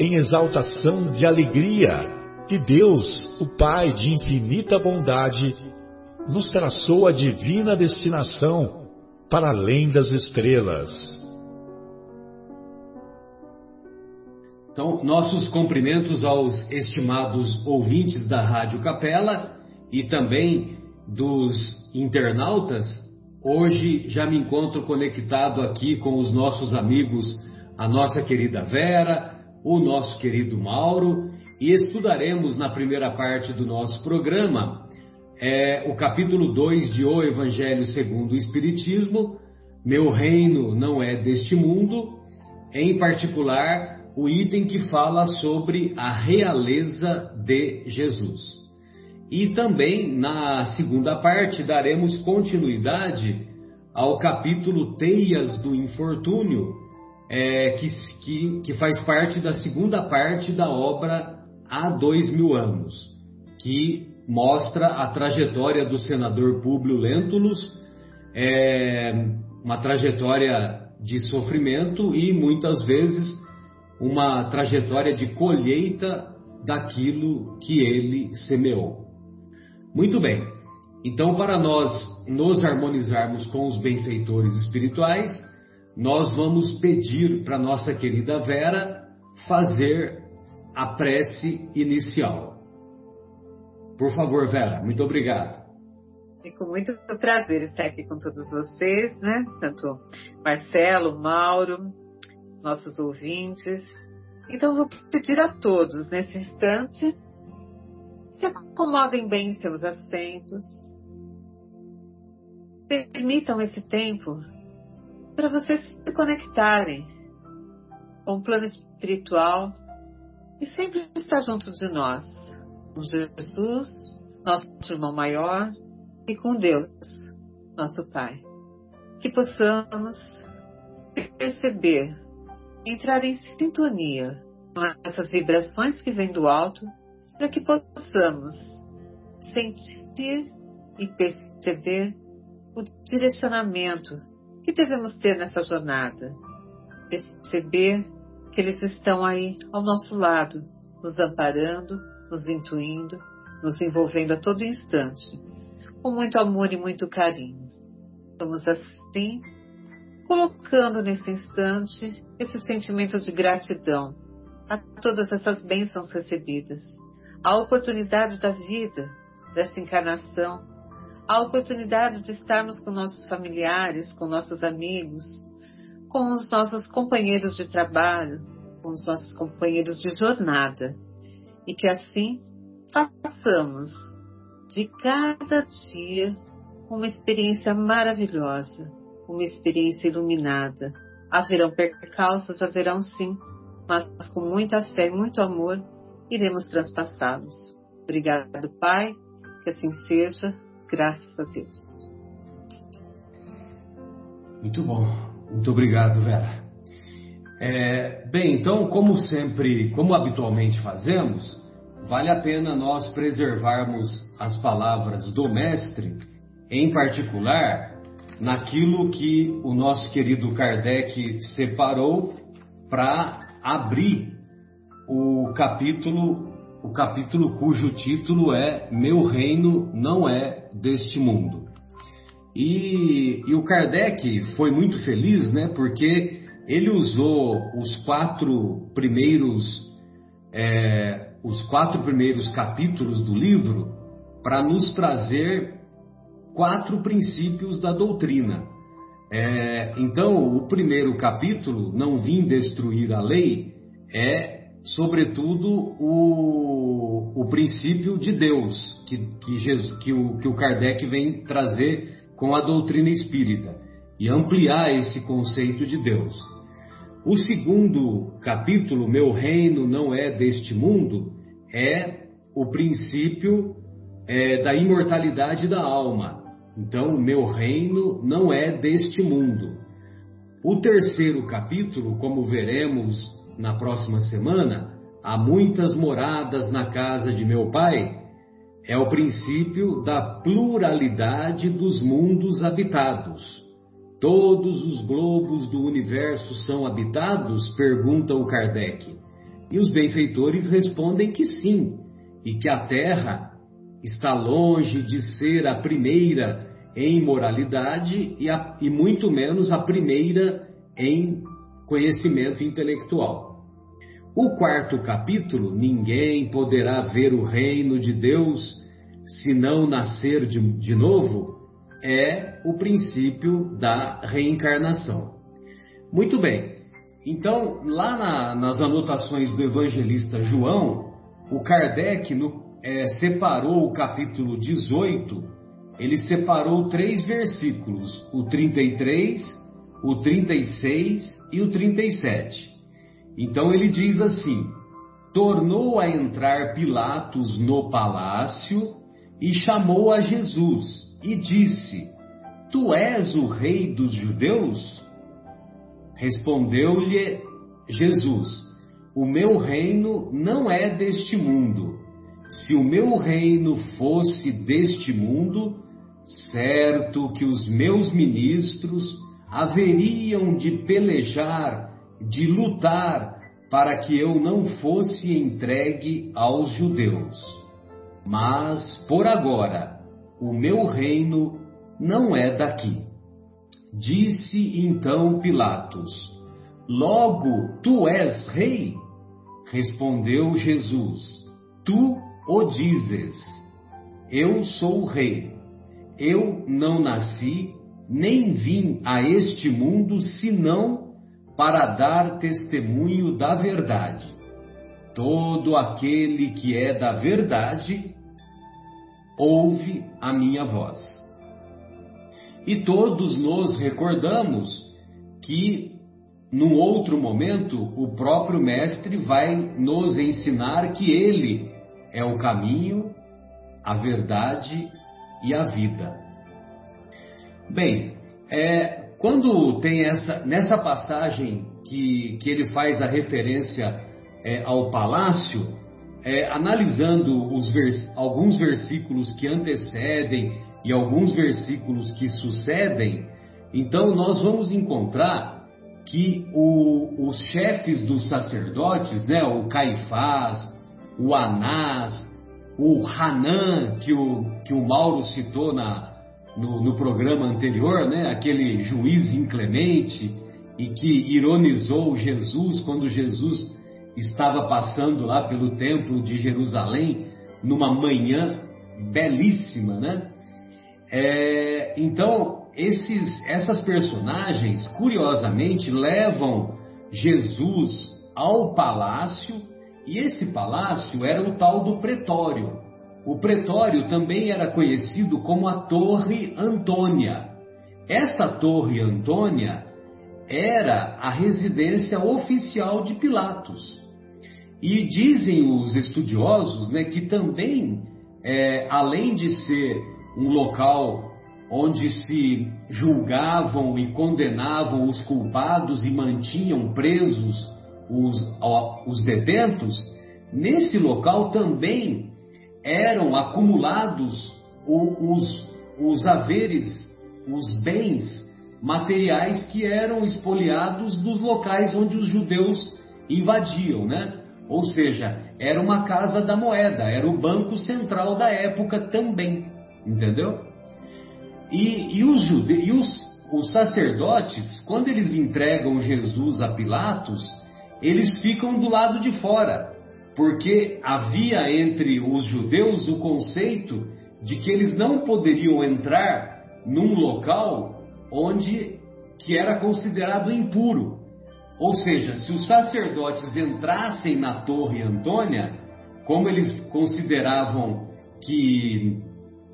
em exaltação de alegria que Deus, o Pai de infinita bondade, nos traçou a divina destinação para além das estrelas. Então, nossos cumprimentos aos estimados ouvintes da Rádio Capela e também dos internautas. Hoje já me encontro conectado aqui com os nossos amigos, a nossa querida Vera, o nosso querido Mauro e estudaremos na primeira parte do nosso programa é, o capítulo 2 de O Evangelho segundo o Espiritismo, Meu Reino não é deste mundo, em particular o item que fala sobre a realeza de Jesus. E também na segunda parte daremos continuidade ao capítulo Teias do Infortúnio, é, que, que, que faz parte da segunda parte da obra Há Dois Mil Anos, que mostra a trajetória do senador Públio Lentulus, é, uma trajetória de sofrimento e muitas vezes uma trajetória de colheita daquilo que ele semeou. Muito bem, então, para nós nos harmonizarmos com os benfeitores espirituais, nós vamos pedir para nossa querida Vera fazer a prece inicial. Por favor, Vera, muito obrigado. E com muito prazer estar aqui com todos vocês, né? Tanto Marcelo, Mauro, nossos ouvintes. Então, vou pedir a todos nesse instante que acomodem bem seus assentos. Permitam esse tempo para vocês se conectarem com o plano espiritual e sempre estar junto de nós, com Jesus, nosso irmão maior, e com Deus, nosso Pai. Que possamos perceber, entrar em sintonia com essas vibrações que vêm do alto, para que possamos sentir e perceber o direcionamento que devemos ter nessa jornada? Perceber que eles estão aí ao nosso lado, nos amparando, nos intuindo, nos envolvendo a todo instante, com muito amor e muito carinho. Vamos assim, colocando nesse instante esse sentimento de gratidão a todas essas bênçãos recebidas, a oportunidade da vida, dessa encarnação, a oportunidade de estarmos com nossos familiares, com nossos amigos, com os nossos companheiros de trabalho, com os nossos companheiros de jornada. E que assim façamos de cada dia uma experiência maravilhosa, uma experiência iluminada. Haverão percalços, haverão sim, mas com muita fé e muito amor iremos transpassá-los. Obrigado, Pai, que assim seja Graças a Deus. Muito bom. Muito obrigado, Vera. É, bem, então, como sempre, como habitualmente fazemos, vale a pena nós preservarmos as palavras do Mestre, em particular, naquilo que o nosso querido Kardec separou para abrir o capítulo o capítulo cujo título é Meu Reino Não É Deste Mundo. E, e o Kardec foi muito feliz, né? Porque ele usou os quatro primeiros é, os quatro primeiros capítulos do livro para nos trazer quatro princípios da doutrina. É, então, o primeiro capítulo, Não Vim Destruir a Lei, é, sobretudo, o, o princípio de Deus que, que, Jesus, que, o, que o Kardec vem trazer com a doutrina espírita e ampliar esse conceito de Deus. O segundo capítulo, Meu Reino Não É Deste Mundo, é o princípio é, da imortalidade da alma. Então, meu reino não é deste mundo. O terceiro capítulo, como veremos na próxima semana, há muitas moradas na casa de meu pai, é o princípio da pluralidade dos mundos habitados. Todos os globos do universo são habitados? pergunta o Kardec. E os benfeitores respondem que sim, e que a Terra está longe de ser a primeira em moralidade e, a, e muito menos a primeira em conhecimento intelectual. O quarto capítulo, Ninguém poderá ver o reino de Deus se não nascer de, de novo, é o princípio da reencarnação. Muito bem, então lá na, nas anotações do evangelista João, o Kardec no, é, separou o capítulo 18, ele separou três versículos, o 33, o 36 e o 37. Então ele diz assim: Tornou a entrar Pilatos no palácio e chamou a Jesus e disse: Tu és o rei dos judeus? Respondeu-lhe Jesus: O meu reino não é deste mundo. Se o meu reino fosse deste mundo, certo que os meus ministros haveriam de pelejar, de lutar, para que eu não fosse entregue aos judeus. Mas, por agora, o meu reino não é daqui. Disse então Pilatos: Logo tu és rei? Respondeu Jesus: Tu o dizes, eu sou rei. Eu não nasci, nem vim a este mundo senão para dar testemunho da verdade. Todo aquele que é da verdade ouve a minha voz. E todos nos recordamos que, num outro momento, o próprio Mestre vai nos ensinar que ele é o caminho, a verdade e a vida. Bem, é, quando tem essa nessa passagem que, que ele faz a referência é, ao palácio, é, analisando os vers, alguns versículos que antecedem e alguns versículos que sucedem, então nós vamos encontrar que o, os chefes dos sacerdotes, né, o Caifás, o Anás, o Hanan, que o, que o Mauro citou na, no, no programa anterior, né? aquele juiz inclemente e que ironizou Jesus quando Jesus estava passando lá pelo templo de Jerusalém numa manhã belíssima, né? É, então esses, essas personagens, curiosamente, levam Jesus ao palácio e esse palácio era o tal do pretório. O pretório também era conhecido como a Torre Antônia. Essa Torre Antônia era a residência oficial de Pilatos. E dizem os estudiosos né, que também, é, além de ser um local onde se julgavam e condenavam os culpados e mantinham presos os, os detentos, nesse local também eram acumulados os, os haveres, os bens materiais que eram espoliados dos locais onde os judeus invadiam, né? Ou seja, era uma casa da moeda, era o banco central da época também, entendeu? E, e, os, jude... os, os sacerdotes, quando eles entregam Jesus a Pilatos, eles ficam do lado de fora. Porque havia entre os judeus o conceito de que eles não poderiam entrar num local onde que era considerado impuro. Ou seja, se os sacerdotes entrassem na Torre Antônia, como eles consideravam que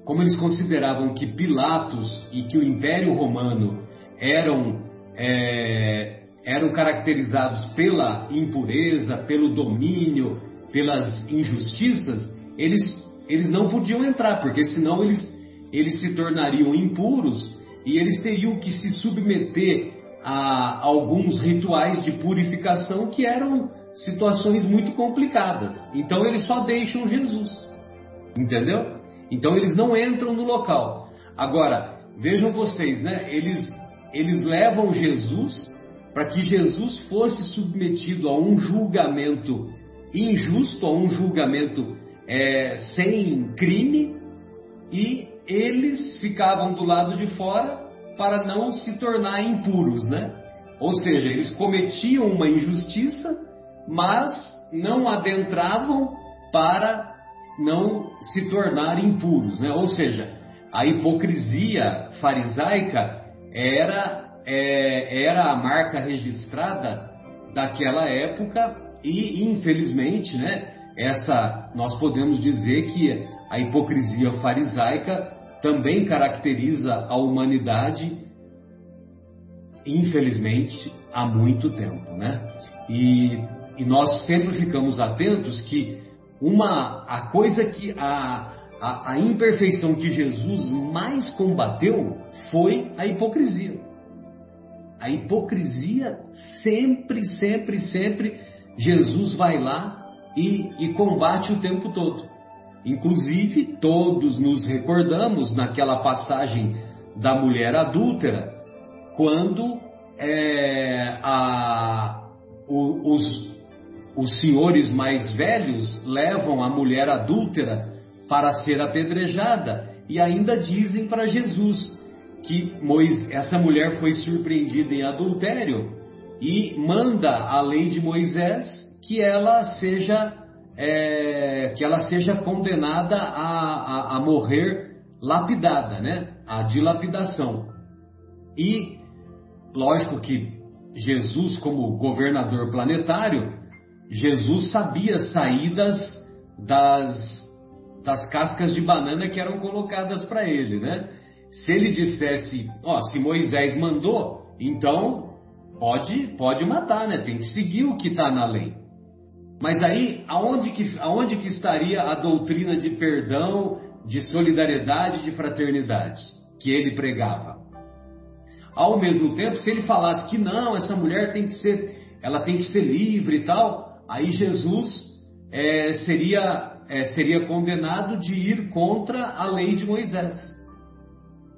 como eles consideravam que Pilatos e que o Império Romano eram é, eram caracterizados pela impureza, pelo domínio, pelas injustiças, eles, eles não podiam entrar, porque senão eles, eles se tornariam impuros e eles teriam que se submeter a alguns rituais de purificação que eram situações muito complicadas. Então eles só deixam Jesus, entendeu? Então eles não entram no local. Agora, vejam vocês, né? Eles, eles levam Jesus para que Jesus fosse submetido a um julgamento injusto, a um julgamento é, sem crime, e eles ficavam do lado de fora para não se tornar impuros, né? Ou seja, eles cometiam uma injustiça, mas não adentravam para não se tornar impuros, né? Ou seja, a hipocrisia farisaica era é, era a marca registrada daquela época e, infelizmente, né, essa, nós podemos dizer que a hipocrisia farisaica também caracteriza a humanidade, infelizmente, há muito tempo, né? E, e nós sempre ficamos atentos que uma a coisa que a, a, a imperfeição que Jesus mais combateu foi a hipocrisia. A hipocrisia sempre, sempre, sempre Jesus vai lá e, e combate o tempo todo. Inclusive, todos nos recordamos naquela passagem da mulher adúltera, quando é, a, o, os, os senhores mais velhos levam a mulher adúltera para ser apedrejada e ainda dizem para Jesus: que essa mulher foi surpreendida em adultério e manda a lei de Moisés que ela seja é, que ela seja condenada a, a, a, morrer lapidada, né? A dilapidação. E lógico que Jesus, como governador planetário, Jesus sabia saídas das, das cascas de banana que eram colocadas para ele, né? Se ele dissesse, ó, se Moisés mandou, então pode, pode matar, né? Tem que seguir o que está na lei. Mas aí, aonde que, aonde que estaria a doutrina de perdão, de solidariedade, de fraternidade que ele pregava? Ao mesmo tempo, se ele falasse que não, essa mulher tem que ser, ela tem que ser livre e tal, aí Jesus é, seria, é, seria condenado de ir contra a lei de Moisés.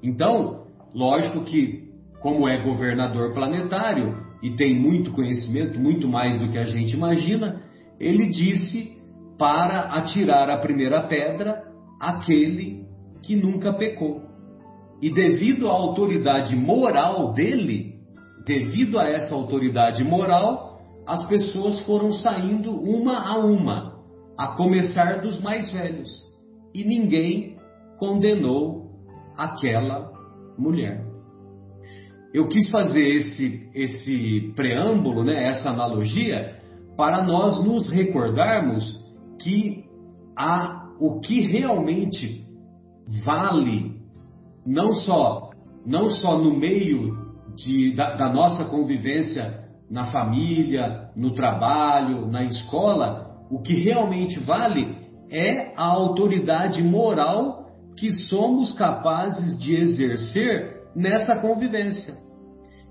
Então, lógico que, como é governador planetário e tem muito conhecimento, muito mais do que a gente imagina, ele disse para atirar a primeira pedra aquele que nunca pecou. E devido à autoridade moral dele, devido a essa autoridade moral, as pessoas foram saindo uma a uma, a começar dos mais velhos. E ninguém condenou aquela mulher. Eu quis fazer esse, esse preâmbulo, né, essa analogia, para nós nos recordarmos que há o que realmente vale, não só, não só no meio de, da, da nossa convivência na família, no trabalho, na escola, o que realmente vale é a autoridade moral que somos capazes de exercer nessa convivência.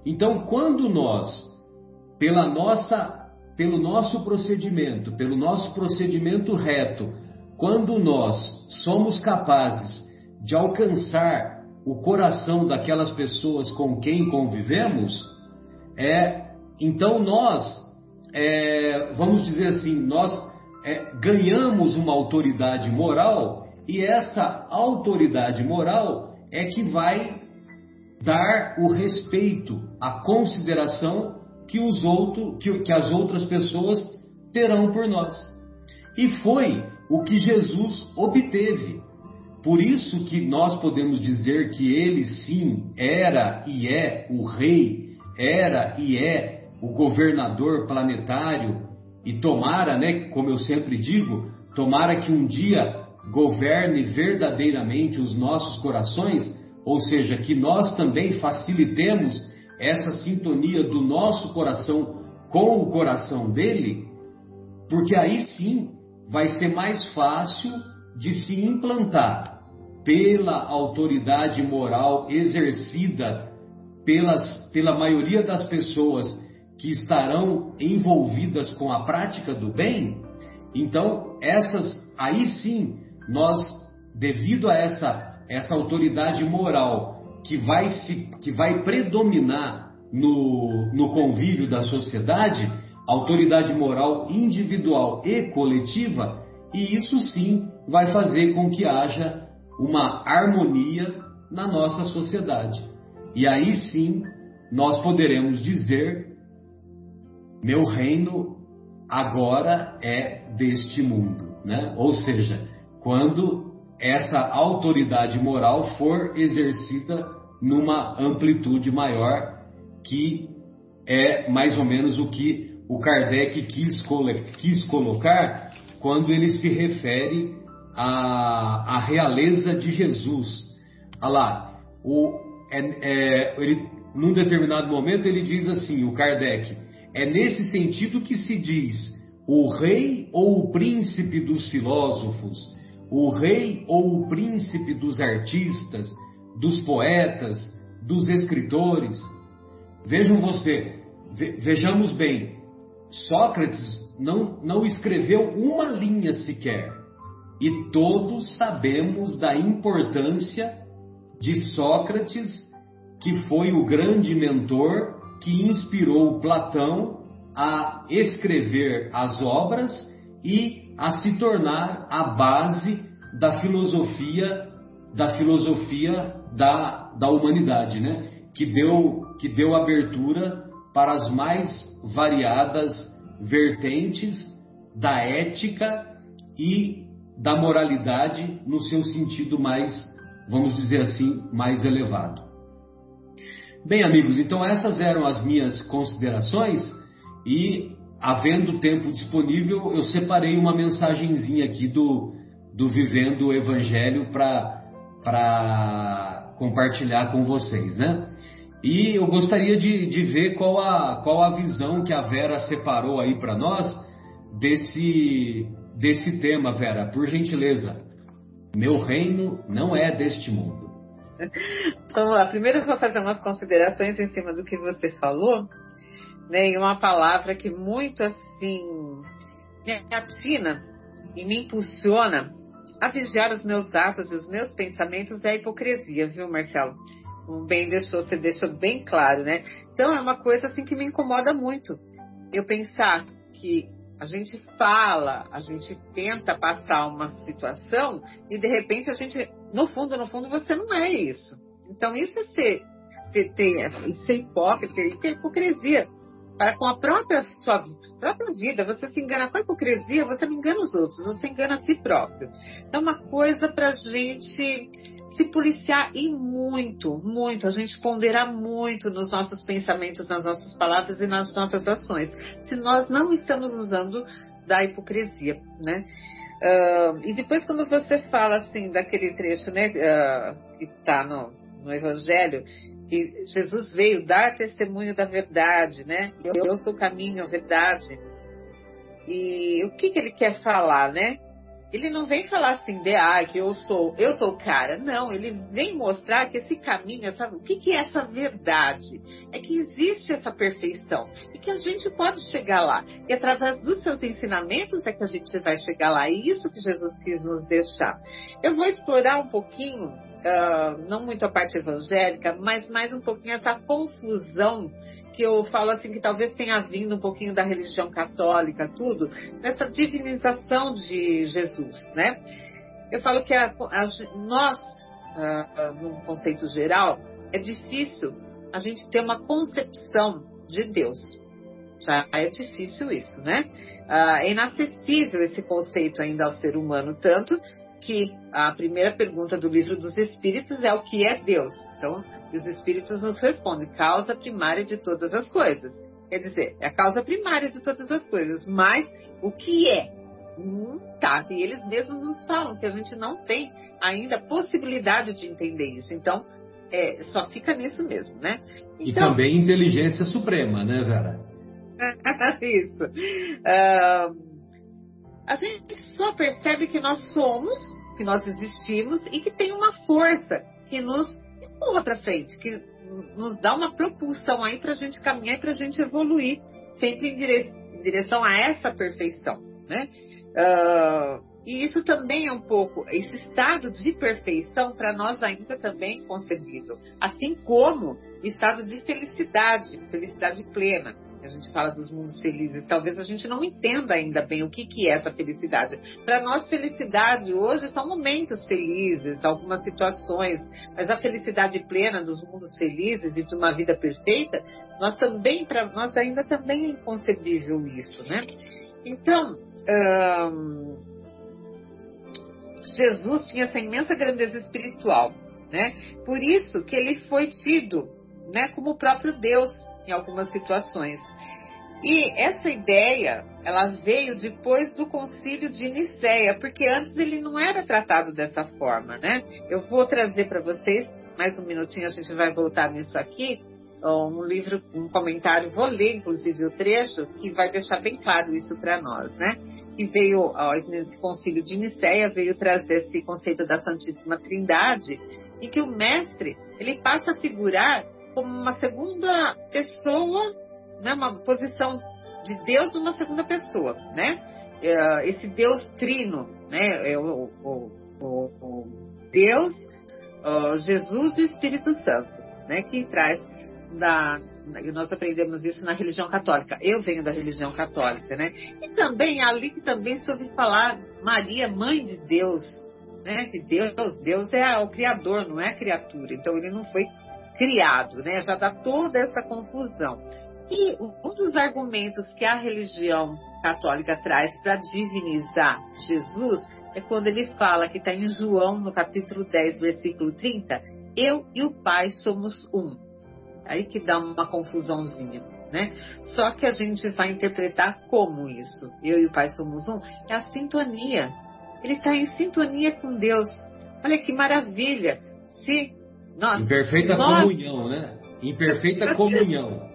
Então, quando nós, pela nossa, pelo nosso procedimento, pelo nosso procedimento reto, quando nós somos capazes de alcançar o coração daquelas pessoas com quem convivemos, é, então nós, é, vamos dizer assim, nós é, ganhamos uma autoridade moral e essa autoridade moral é que vai dar o respeito, a consideração que, os outro, que, que as outras pessoas terão por nós. E foi o que Jesus obteve. Por isso que nós podemos dizer que ele sim era e é o rei, era e é o governador planetário e tomara, né, como eu sempre digo, tomara que um dia governe verdadeiramente os nossos corações, ou seja, que nós também facilitemos essa sintonia do nosso coração com o coração dele, porque aí sim vai ser mais fácil de se implantar pela autoridade moral exercida pelas, pela maioria das pessoas que estarão envolvidas com a prática do bem, então essas aí sim nós devido a essa essa autoridade moral que vai se que vai predominar no, no convívio da sociedade, autoridade moral individual e coletiva, e isso sim vai fazer com que haja uma harmonia na nossa sociedade. E aí sim nós poderemos dizer: meu reino agora é deste mundo, né? Ou seja, quando essa autoridade moral for exercida numa amplitude maior, que é mais ou menos o que o Kardec quis, quis colocar quando ele se refere à, à realeza de Jesus. Olha lá, o, é, é, ele, num determinado momento ele diz assim, o Kardec, é nesse sentido que se diz o rei ou o príncipe dos filósofos, o rei ou o príncipe dos artistas, dos poetas, dos escritores. Vejam você, vejamos bem, Sócrates não, não escreveu uma linha sequer. E todos sabemos da importância de Sócrates, que foi o grande mentor que inspirou Platão a escrever as obras e a se tornar a base da filosofia da filosofia da, da humanidade, né? Que deu que deu abertura para as mais variadas vertentes da ética e da moralidade no seu sentido mais, vamos dizer assim, mais elevado. Bem, amigos, então essas eram as minhas considerações e, havendo tempo disponível, eu separei uma mensagenzinha aqui do, do Vivendo o Evangelho para compartilhar com vocês, né? E eu gostaria de, de ver qual a, qual a visão que a Vera separou aí para nós desse, desse tema, Vera, por gentileza. Meu reino não é deste mundo. Então, lá, primeiro eu vou fazer umas considerações em cima do que você falou, né, e uma palavra que muito assim me atina e me impulsiona a vigiar os meus atos e os meus pensamentos é a hipocrisia, viu, Marcelo? bem deixou, você deixou bem claro, né? Então é uma coisa assim que me incomoda muito. Eu pensar que a gente fala, a gente tenta passar uma situação e de repente a gente, no fundo, no fundo, você não é isso. Então isso é ser, ter, ter, ser hipócrita, ter hipocrisia. Para com a própria sua própria vida, você se engana com a hipocrisia, você não engana os outros, você engana a si próprio. Então, uma coisa para a gente se policiar e muito, muito, a gente ponderar muito nos nossos pensamentos, nas nossas palavras e nas nossas ações, se nós não estamos usando da hipocrisia, né? Uh, e depois quando você fala assim daquele trecho, né, uh, que está no, no Evangelho, que Jesus veio dar testemunho da verdade, né? Eu, sou o caminho, a verdade. E o que, que ele quer falar, né? Ele não vem falar assim, de ah, que eu sou, eu sou o cara. Não, ele vem mostrar que esse caminho, essa, o que, que é essa verdade? É que existe essa perfeição e que a gente pode chegar lá. E através dos seus ensinamentos é que a gente vai chegar lá. E isso que Jesus quis nos deixar. Eu vou explorar um pouquinho, uh, não muito a parte evangélica, mas mais um pouquinho essa confusão que eu falo assim que talvez tenha vindo um pouquinho da religião católica, tudo, nessa divinização de Jesus, né? Eu falo que a, a, nós, uh, uh, num conceito geral, é difícil a gente ter uma concepção de Deus. já é difícil isso, né? Ah, é inacessível esse conceito ainda ao ser humano, tanto que a primeira pergunta do livro dos Espíritos é o que é Deus. Então, os Espíritos nos respondem, causa primária de todas as coisas. Quer dizer, é a causa primária de todas as coisas, mas o que é? Hum, tá, e eles mesmos nos falam que a gente não tem ainda possibilidade de entender isso. Então, é, só fica nisso mesmo, né? Então, e também inteligência suprema, né, Vera? isso. Uh, a gente só percebe que nós somos, que nós existimos e que tem uma força que nos empurra para frente, que nos dá uma propulsão aí para a gente caminhar e para a gente evoluir, sempre em direção a essa perfeição, né? Uh, e isso também é um pouco, esse estado de perfeição para nós ainda também é concebível, assim como estado de felicidade, felicidade plena. A gente fala dos mundos felizes, talvez a gente não entenda ainda bem o que, que é essa felicidade. Para nós, felicidade hoje são momentos felizes, algumas situações, mas a felicidade plena dos mundos felizes e de uma vida perfeita, nós também, para nós ainda também é inconcebível isso, né? Então, hum, Jesus tinha essa imensa grandeza espiritual, né? Por isso que ele foi tido, né, como o próprio Deus em algumas situações. E essa ideia, ela veio depois do concílio de Nicéia, porque antes ele não era tratado dessa forma, né? Eu vou trazer para vocês, mais um minutinho a gente vai voltar nisso aqui, um livro, um comentário, vou ler inclusive o trecho, que vai deixar bem claro isso para nós, né? Que veio, ó, nesse concílio de Nicéia, veio trazer esse conceito da Santíssima Trindade, e que o mestre, ele passa a figurar como uma segunda pessoa, né? Uma posição de Deus numa segunda pessoa, né? É, esse Deus trino, né? É o, o, o, o Deus, Jesus e o Espírito Santo, né? Que traz da nós aprendemos isso na religião católica. Eu venho da religião católica, né? E também ali que também se ouve falar Maria, mãe de Deus, né? Que Deus, Deus é o criador, não é a criatura. Então ele não foi criado, né? Já dá toda essa confusão. E um dos argumentos que a religião católica traz para divinizar Jesus é quando ele fala que está em João, no capítulo 10, versículo 30, eu e o Pai somos um. Aí que dá uma confusãozinha, né? Só que a gente vai interpretar como isso. Eu e o Pai somos um. É a sintonia. Ele está em sintonia com Deus. Olha que maravilha. Se nós, em perfeita nós... comunhão, né? Em perfeita comunhão.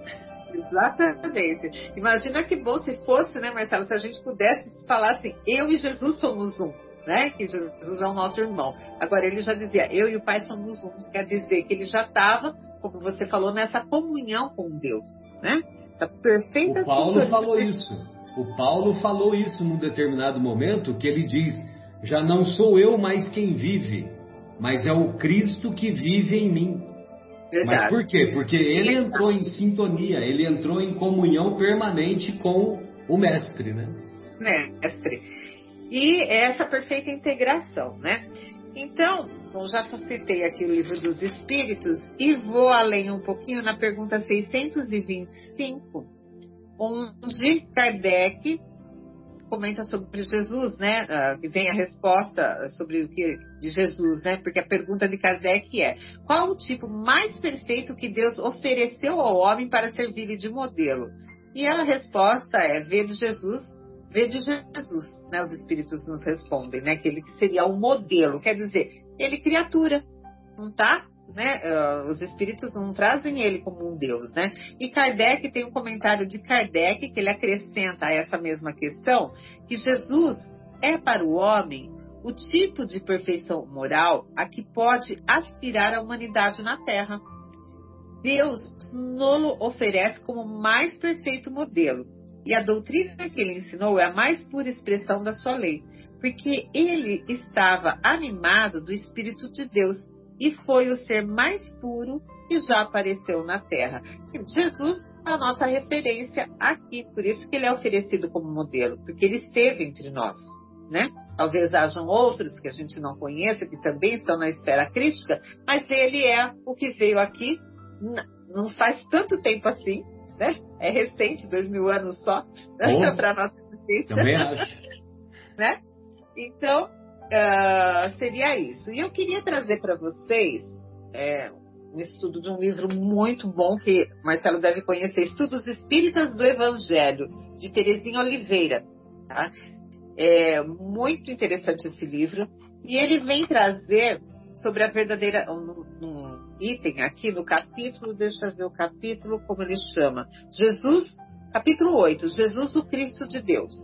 Exatamente. Imagina que bom se fosse, né, Marcelo, se a gente pudesse falar assim, eu e Jesus somos um, né? Que Jesus é o nosso irmão. Agora ele já dizia, eu e o Pai somos um, quer dizer que ele já estava como você falou, nessa comunhão com Deus, né? Essa perfeita O Paulo falou isso. O Paulo falou isso num determinado momento, que ele diz: Já não sou eu mais quem vive, mas é o Cristo que vive em mim. Verdade. Mas por quê? Porque ele entrou em sintonia, ele entrou em comunhão permanente com o Mestre, né? Mestre. E essa perfeita integração, né? Então, bom, já citei aqui o livro dos Espíritos e vou além um pouquinho na pergunta 625, onde Kardec comenta sobre Jesus, né? Uh, vem a resposta sobre o que de Jesus, né? Porque a pergunta de Kardec é: qual o tipo mais perfeito que Deus ofereceu ao homem para servir-lhe de modelo? E a resposta é: ver Jesus Vede Jesus, né? Os espíritos nos respondem, né? Que ele seria o modelo, quer dizer, ele criatura, não tá? Né? Uh, os espíritos não trazem ele como um Deus, né? E Kardec tem um comentário de Kardec que ele acrescenta a essa mesma questão que Jesus é para o homem o tipo de perfeição moral a que pode aspirar a humanidade na Terra. Deus nos oferece como mais perfeito modelo e a doutrina que ele ensinou é a mais pura expressão da sua lei, porque ele estava animado do Espírito de Deus e foi o ser mais puro que já apareceu na terra. Jesus é a nossa referência aqui, por isso que ele é oferecido como modelo, porque ele esteve entre nós. Né? Talvez hajam outros que a gente não conheça, que também estão na esfera crítica, mas ele é o que veio aqui não faz tanto tempo assim, né? É recente, dois mil anos só, Oh, para nossa existência. também acho. né? Então, ah, seria isso. E eu queria trazer para vocês é, um estudo de um livro muito bom que Marcelo deve conhecer, Estudos Espíritas do Evangelho, de Terezinha Oliveira. Tá? É muito interessante esse livro. E ele vem trazer sobre a verdadeira. Um, um item aqui no capítulo, deixa eu ver o capítulo, como ele chama. Jesus, capítulo 8, Jesus, o Cristo de Deus.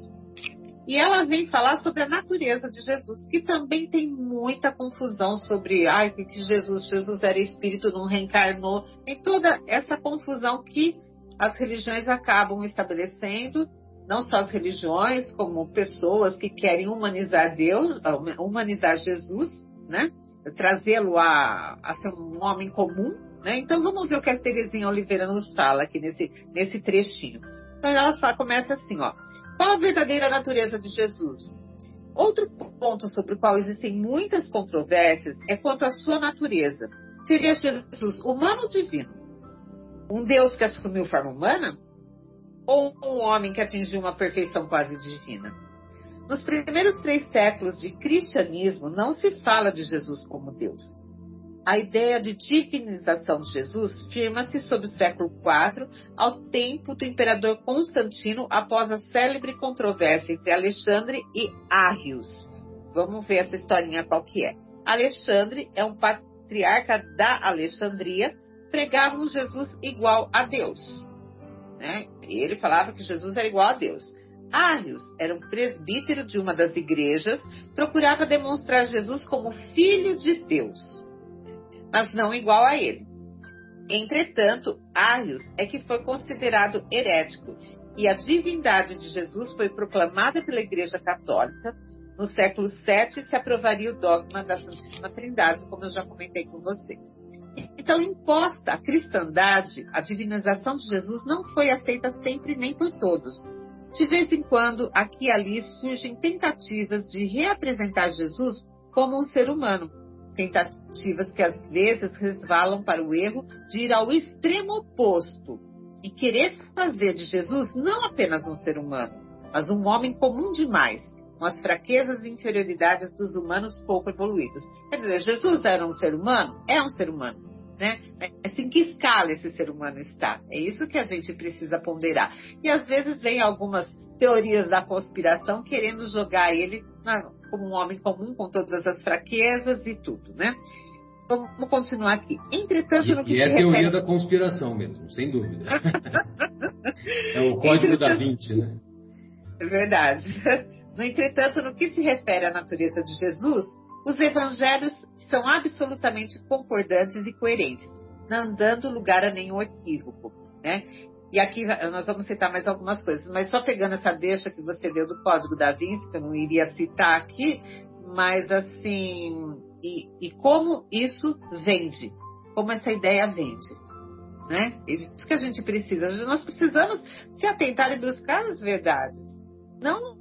E ela vem falar sobre a natureza de Jesus, que também tem muita confusão sobre, ai, que Jesus, Jesus era espírito, não reencarnou. Tem toda essa confusão que as religiões acabam estabelecendo, não só as religiões, como pessoas que querem humanizar Deus, humanizar Jesus, né? Trazê-lo a, a ser um homem comum, né? Então vamos ver o que a Terezinha Oliveira nos fala aqui nesse, nesse trechinho. Então ela começa assim, ó. Qual a verdadeira natureza de Jesus? Outro ponto sobre o qual existem muitas controvérsias é quanto à sua natureza. Seria Jesus humano ou divino? Um Deus que assumiu forma humana? Ou um homem que atingiu uma perfeição quase divina? Nos primeiros três séculos de cristianismo, não se fala de Jesus como Deus. A ideia de divinização de Jesus firma-se sob o século IV, ao tempo do imperador Constantino, após a célebre controvérsia entre Alexandre e Arrius. Vamos ver essa historinha qual que é. Alexandre é um patriarca da Alexandria, pregava um Jesus igual a Deus. Né? Ele falava que Jesus era igual a Deus. Arrius era um presbítero de uma das igrejas, procurava demonstrar Jesus como filho de Deus mas não igual a ele. Entretanto, Arrius é que foi considerado herético e a divindade de Jesus foi proclamada pela Igreja Católica. No século VII se aprovaria o dogma da Santíssima Trindade, como eu já comentei com vocês. Então, imposta a cristandade, a divinização de Jesus não foi aceita sempre nem por todos. De vez em quando, aqui e ali surgem tentativas de reapresentar Jesus como um ser humano, tentativas que às vezes resvalam para o erro de ir ao extremo oposto e querer fazer de Jesus não apenas um ser humano, mas um homem comum demais, com as fraquezas e inferioridades dos humanos pouco evoluídos. Quer dizer, Jesus era um ser humano? É um ser humano. Né? Assim, que escala esse ser humano está? É isso que a gente precisa ponderar. E às vezes vem algumas teorias da conspiração querendo jogar ele na, como um homem comum, com todas as fraquezas e tudo, né? Vamos continuar aqui. Entretanto, no que e é refere... teoria da conspiração mesmo, sem dúvida. é o código da Entretanto- Vinci, né? É verdade. No entretanto, no que se refere à natureza de Jesus, os evangelhos são absolutamente concordantes e coerentes, não dando lugar a nenhum equívoco, né? E aqui nós vamos citar mais algumas coisas, mas só pegando essa deixa que você deu do Código da Vinci, que eu não iria citar aqui, mas assim, e, e como isso vende, como essa ideia vende, né? Isso que a gente precisa. Nós precisamos se atentar e buscar as verdades. Não,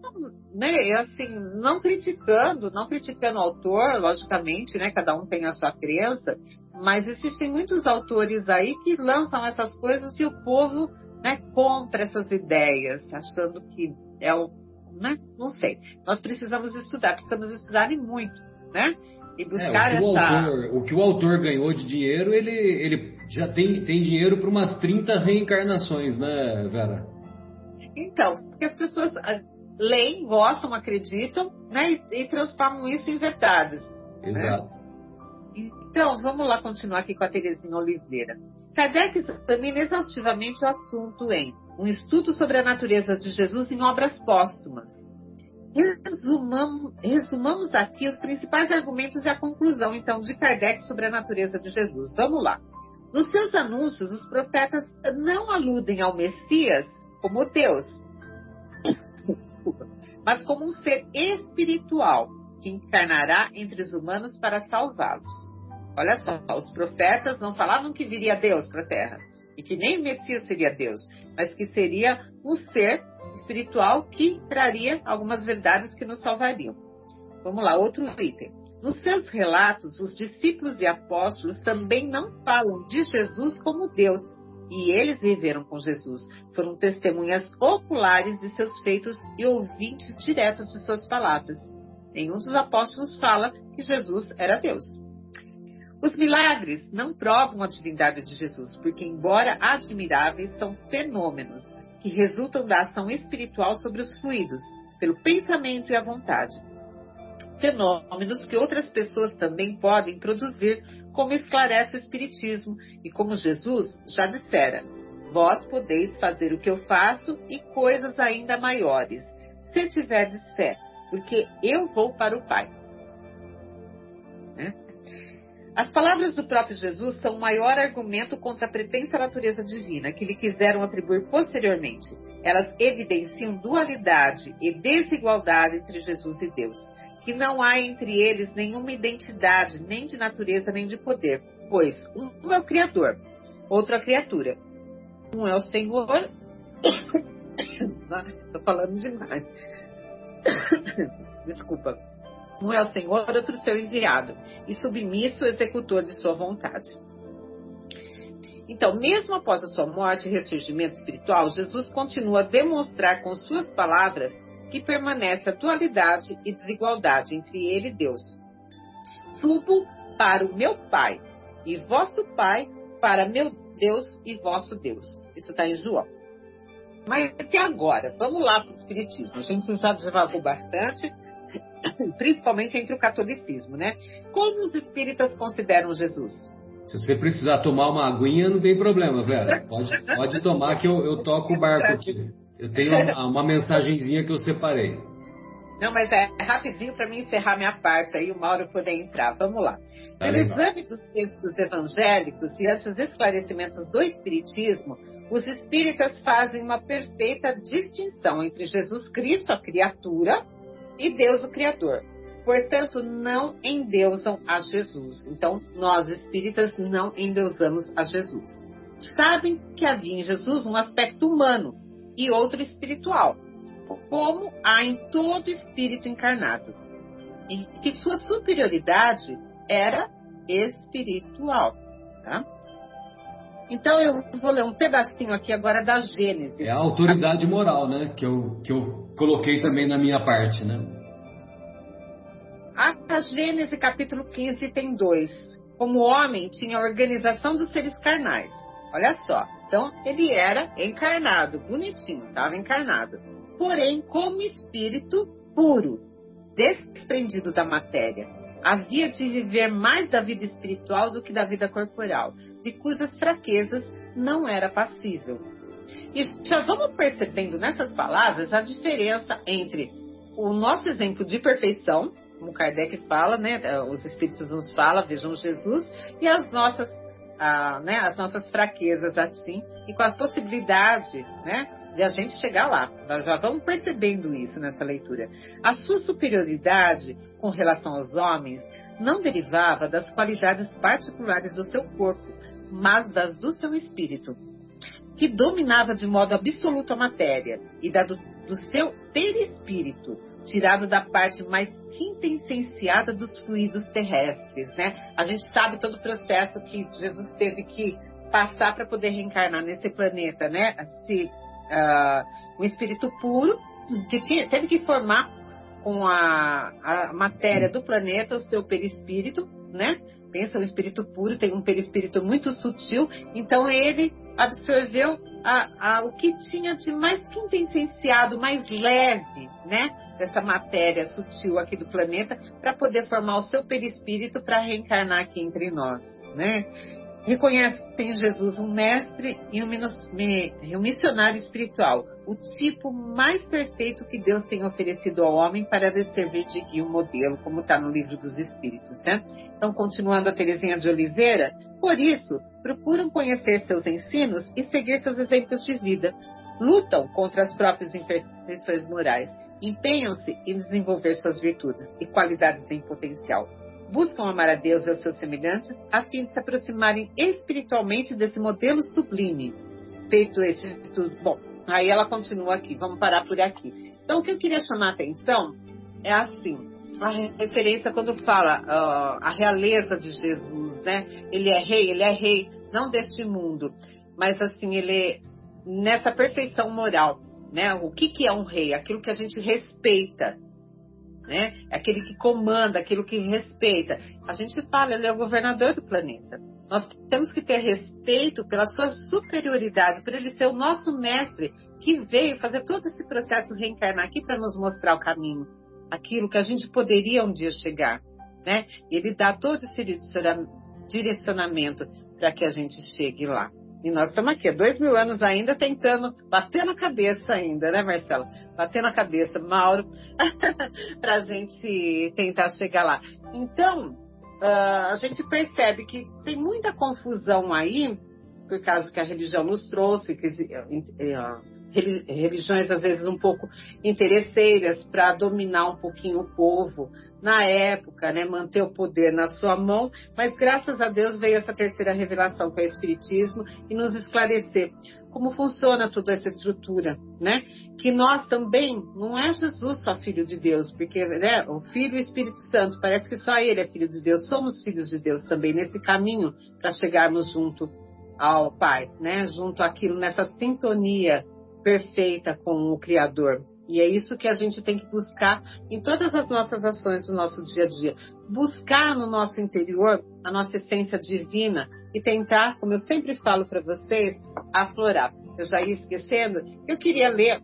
né, assim, não criticando, não criticando o autor, logicamente, né? Cada um tem a sua crença, mas existem muitos autores aí que lançam essas coisas e o povo, né, compra essas ideias, achando que é o, né? Não sei. Nós precisamos estudar, precisamos estudar e muito, né? E É, buscar o, que o, essa. autor, o que o autor ganhou de dinheiro, ele, ele já tem, tem dinheiro para umas 30 reencarnações, né, Vera? Então, porque as pessoas leem, gostam, acreditam, né? E, e transformam isso em verdades. Exato. Então, vamos lá continuar aqui com a Terezinha Oliveira. Kardec examina exaustivamente o assunto em Um Estudo sobre a Natureza de Jesus em Obras Póstumas. Resumamos, resumamos aqui os principais argumentos e a conclusão, então, de Kardec sobre a natureza de Jesus. Vamos lá. Nos seus anúncios, os profetas não aludem ao Messias como Deus, Desculpa. mas como um ser espiritual que encarnará entre os humanos para salvá-los. Olha só, os profetas não falavam que viria Deus para a Terra e que nem o Messias seria Deus, mas que seria um ser espiritual que traria algumas verdades que nos salvariam. Vamos lá, outro item. Nos seus relatos, os discípulos e apóstolos também não falam de Jesus como Deus, e eles viveram com Jesus. Foram testemunhas oculares de seus feitos e ouvintes diretos de suas palavras. Nenhum dos apóstolos fala que Jesus era Deus. Os milagres não provam a divindade de Jesus, porque, embora admiráveis, são fenômenos que resultam da ação espiritual sobre os fluidos, pelo pensamento e a vontade. Fenômenos que outras pessoas também podem produzir, como esclarece o Espiritismo e como Jesus já dissera: Vós podeis fazer o que eu faço e coisas ainda maiores, se tiverdes fé, porque eu vou para o Pai. Né? As palavras do próprio Jesus são o maior argumento contra a pretensa natureza divina que lhe quiseram atribuir posteriormente. Elas evidenciam dualidade e desigualdade entre Jesus e Deus, que não há entre eles nenhuma identidade, nem de natureza nem de poder, pois um é o Criador, outro a criatura. Um é o Senhor. Estou falando demais. Desculpa um é o Senhor, outro seu enviado, e submisso executor de sua vontade. Então, mesmo após a sua morte e ressurgimento espiritual, Jesus continua a demonstrar com suas palavras que permanece a dualidade e desigualdade entre ele e Deus. Subo para o meu Pai e vosso Pai para meu Deus e vosso Deus. Isso está em João. Mas e agora? Vamos lá para o Espiritismo. A gente já devagou bastante, principalmente entre o catolicismo, né? Como os espíritas consideram Jesus? Se você precisar tomar uma aguinha, não tem problema, Vera. Pode, pode tomar que eu, eu toco o barco aqui. Eu tenho uma, uma mensagenzinha que eu separei. Não, mas é rapidinho para mim encerrar minha parte aí, o Mauro poder entrar. Vamos lá. Tá Pelo exame dos textos evangélicos e antes dos esclarecimentos do Espiritismo, os espíritas fazem uma perfeita distinção entre Jesus Cristo, a criatura, e Deus o Criador. Portanto, não endeusam a Jesus. Então, nós espíritas não endeusamos a Jesus. Sabem que havia em Jesus um aspecto humano e outro espiritual, como há em todo espírito encarnado, e que sua superioridade era espiritual. Tá? Então eu vou ler um pedacinho aqui agora da Gênesis. É a autoridade moral, né? Que eu, que eu coloquei também na minha parte, né? A Gênesis capítulo 15 tem dois. Como homem tinha a organização dos seres carnais. Olha só. Então ele era encarnado, bonitinho, estava encarnado. Porém, como espírito puro, desprendido da matéria havia de viver mais da vida espiritual do que da vida corporal, de cujas fraquezas não era passível. E já vamos percebendo nessas palavras a diferença entre o nosso exemplo de perfeição, como Kardec fala, né, os espíritos nos falam, vejam Jesus, e as nossas a, né, as nossas fraquezas assim e com a possibilidade né, de a gente chegar lá. Nós já vamos percebendo isso nessa leitura. A sua superioridade com relação aos homens não derivava das qualidades particulares do seu corpo, mas das do seu espírito, que dominava de modo absoluto a matéria e da do, do seu perispírito, tirado da parte mais quintessenciada dos fluidos terrestres, né? A gente sabe todo o processo que Jesus teve que passar para poder reencarnar nesse planeta, né? Esse, uh, um espírito puro que tinha, teve que formar com a, a matéria do planeta o seu perispírito, né? Pensa, o espírito puro tem um perispírito muito sutil, então ele absorveu a, a, o que tinha de mais quintessenciado, mais leve, né? Dessa matéria sutil aqui do planeta, para poder formar o seu perispírito para reencarnar aqui entre nós, né? Reconhecem Jesus um mestre e um missionário espiritual, o tipo mais perfeito que Deus tem oferecido ao homem para lhe servir de guia, um modelo, como está no livro dos Espíritos, né? Então, continuando a Terezinha de Oliveira, por isso, procuram conhecer seus ensinos e seguir seus exemplos de vida. Lutam contra as próprias imperfeições morais. Empenham-se em desenvolver suas virtudes e qualidades em potencial. Buscam amar a Deus e aos seus semelhantes a fim de se aproximarem espiritualmente desse modelo sublime. Feito esse estudo. Bom, aí ela continua aqui, vamos parar por aqui. Então, o que eu queria chamar a atenção é assim: a referência quando fala uh, a realeza de Jesus, né? Ele é rei, ele é rei não deste mundo. mas assim, ele nessa perfeição moral, né? O que, que é um rei? Aquilo que a gente respeita, né? Aquele que comanda, aquilo que respeita. A gente fala, ele é o governador do planeta. Nós temos que ter respeito pela sua superioridade, por ele ser o nosso mestre que veio fazer todo esse processo reencarnar aqui para nos mostrar o caminho, aquilo que a gente poderia um dia chegar, né? Ele dá todo esse direcionamento para que a gente chegue lá. E nós estamos aqui, dois mil anos ainda tentando, batendo a cabeça ainda, né, Marcela? Batendo a cabeça, Mauro, para a gente tentar chegar lá. Então, uh, a gente percebe que tem muita confusão aí, por causa que a religião nos trouxe, que uh, religiões às vezes um pouco interesseiras para dominar um pouquinho o povo na época, né, manter o poder na sua mão, mas graças a Deus veio essa terceira revelação que é o espiritismo e nos esclarecer como funciona toda essa estrutura, né? Que nós também não é Jesus só filho de Deus, porque né, o Filho e o Espírito Santo parece que só ele é filho de Deus, somos filhos de Deus também nesse caminho para chegarmos junto ao Pai, né? Junto àquilo nessa sintonia perfeita com o Criador. E é isso que a gente tem que buscar em todas as nossas ações do nosso dia a dia. Buscar no nosso interior a nossa essência divina e tentar, como eu sempre falo para vocês, aflorar. Eu já ia esquecendo, eu queria ler